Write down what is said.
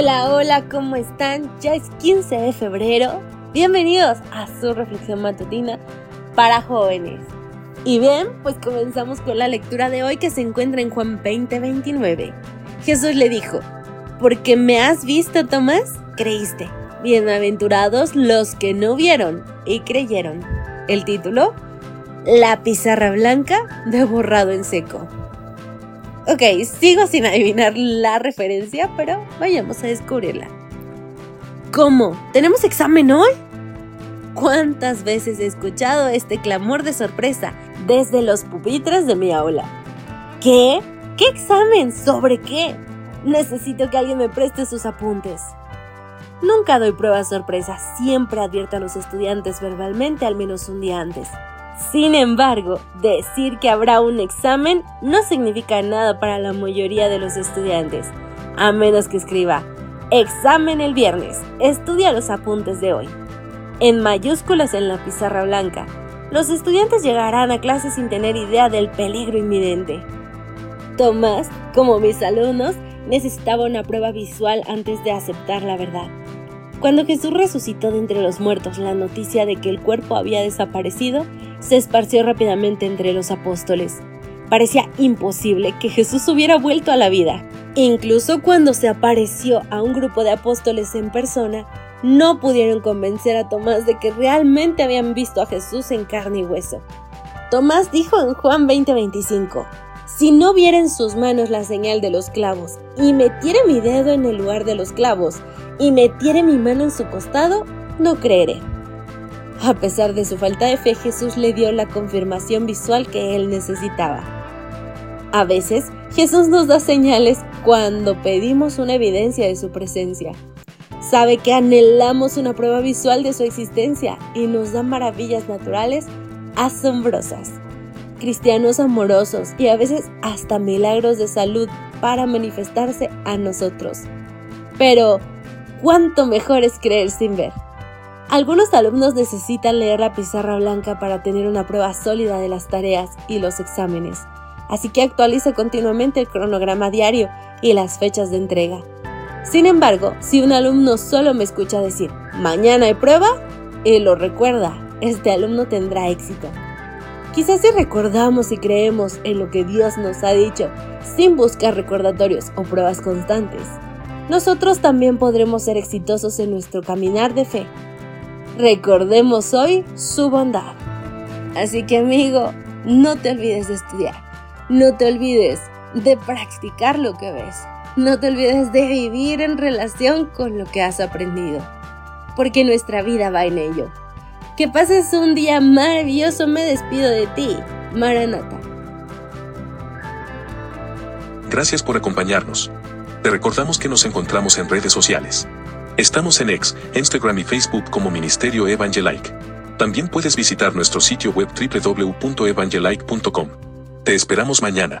Hola, hola, ¿cómo están? Ya es 15 de febrero. Bienvenidos a su reflexión matutina para jóvenes. Y bien, pues comenzamos con la lectura de hoy que se encuentra en Juan 20:29. Jesús le dijo, porque me has visto, Tomás, creíste. Bienaventurados los que no vieron y creyeron. El título, La pizarra blanca de borrado en seco. Ok, sigo sin adivinar la referencia, pero vayamos a descubrirla. ¿Cómo? ¿Tenemos examen hoy? ¿Cuántas veces he escuchado este clamor de sorpresa desde los pupitres de mi aula? ¿Qué? ¿Qué examen? ¿Sobre qué? Necesito que alguien me preste sus apuntes. Nunca doy pruebas sorpresa, siempre advierto a los estudiantes verbalmente al menos un día antes. Sin embargo, decir que habrá un examen no significa nada para la mayoría de los estudiantes, a menos que escriba examen el viernes, estudia los apuntes de hoy. En mayúsculas en la pizarra blanca, los estudiantes llegarán a clase sin tener idea del peligro inminente. Tomás, como mis alumnos, necesitaba una prueba visual antes de aceptar la verdad. Cuando Jesús resucitó de entre los muertos, la noticia de que el cuerpo había desaparecido se esparció rápidamente entre los apóstoles. Parecía imposible que Jesús hubiera vuelto a la vida. Incluso cuando se apareció a un grupo de apóstoles en persona, no pudieron convencer a Tomás de que realmente habían visto a Jesús en carne y hueso. Tomás dijo en Juan 20:25, si no viera en sus manos la señal de los clavos, y metiere mi dedo en el lugar de los clavos, y metiere mi mano en su costado, no creeré. A pesar de su falta de fe, Jesús le dio la confirmación visual que él necesitaba. A veces, Jesús nos da señales cuando pedimos una evidencia de su presencia. Sabe que anhelamos una prueba visual de su existencia y nos da maravillas naturales asombrosas cristianos amorosos y a veces hasta milagros de salud para manifestarse a nosotros. Pero, ¿cuánto mejor es creer sin ver? Algunos alumnos necesitan leer la pizarra blanca para tener una prueba sólida de las tareas y los exámenes, así que actualiza continuamente el cronograma diario y las fechas de entrega. Sin embargo, si un alumno solo me escucha decir, mañana hay prueba, y lo recuerda, este alumno tendrá éxito. Quizás si recordamos y creemos en lo que Dios nos ha dicho, sin buscar recordatorios o pruebas constantes, nosotros también podremos ser exitosos en nuestro caminar de fe. Recordemos hoy su bondad. Así que amigo, no te olvides de estudiar, no te olvides de practicar lo que ves, no te olvides de vivir en relación con lo que has aprendido, porque nuestra vida va en ello. Que pases un día maravilloso, me despido de ti, Maranata. Gracias por acompañarnos. Te recordamos que nos encontramos en redes sociales. Estamos en X, Instagram y Facebook como Ministerio Evangelike. También puedes visitar nuestro sitio web www.evangelike.com. Te esperamos mañana.